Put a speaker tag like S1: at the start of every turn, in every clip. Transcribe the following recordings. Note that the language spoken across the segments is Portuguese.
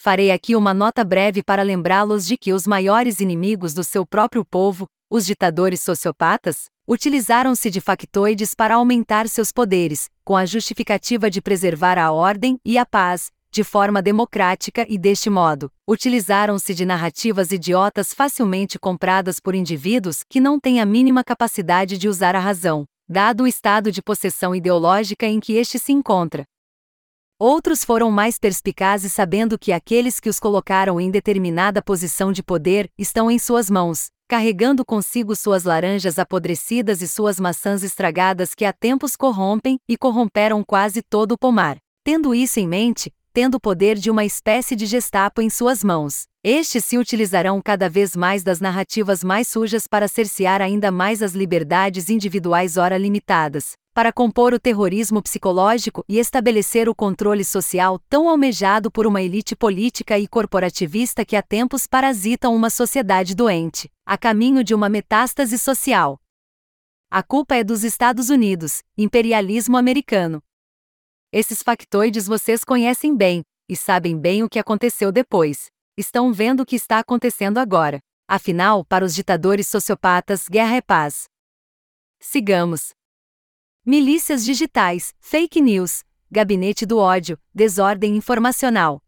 S1: Farei aqui uma nota breve para lembrá-los de que os maiores inimigos do seu próprio povo, os ditadores sociopatas, utilizaram-se de factoides para aumentar seus poderes, com a justificativa de preservar a ordem e a paz, de forma democrática e deste modo, utilizaram-se de narrativas idiotas facilmente compradas por indivíduos que não têm a mínima capacidade de usar a razão, dado o estado de possessão ideológica em que este se encontra. Outros foram mais perspicazes sabendo que aqueles que os colocaram em determinada posição de poder estão em suas mãos, carregando consigo suas laranjas apodrecidas e suas maçãs estragadas que há tempos corrompem e corromperam quase todo o pomar. Tendo isso em mente, tendo o poder de uma espécie de gestapo em suas mãos, estes se utilizarão cada vez mais das narrativas mais sujas para cercear ainda mais as liberdades individuais ora limitadas, para compor o terrorismo psicológico e estabelecer o controle social tão almejado por uma elite política e corporativista que há tempos parasitam uma sociedade doente a caminho de uma metástase social. A culpa é dos Estados Unidos, imperialismo americano. Esses factoides vocês conhecem bem, e sabem bem o que aconteceu depois. Estão vendo o que está acontecendo agora. Afinal, para os ditadores sociopatas, guerra é paz. Sigamos. Milícias digitais, fake news, gabinete do ódio, desordem informacional.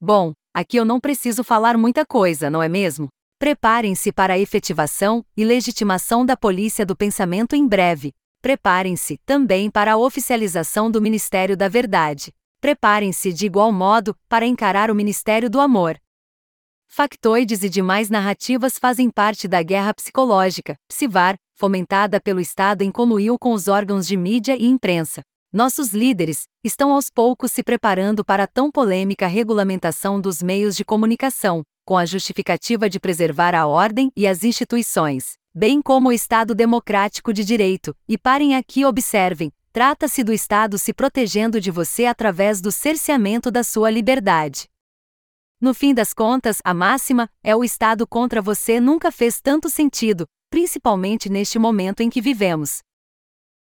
S1: Bom, aqui eu não preciso falar muita coisa, não é mesmo? Preparem-se para a efetivação e legitimação da polícia do pensamento em breve. Preparem-se também para a oficialização do Ministério da Verdade. Preparem-se de igual modo para encarar o Ministério do Amor. Factoides e demais narrativas fazem parte da guerra psicológica, psivar, fomentada pelo Estado em conluio com os órgãos de mídia e imprensa. Nossos líderes estão aos poucos se preparando para a tão polêmica regulamentação dos meios de comunicação, com a justificativa de preservar a ordem e as instituições, bem como o Estado democrático de direito. E parem aqui e observem: trata-se do Estado se protegendo de você através do cerceamento da sua liberdade. No fim das contas, a máxima é o Estado contra você nunca fez tanto sentido, principalmente neste momento em que vivemos.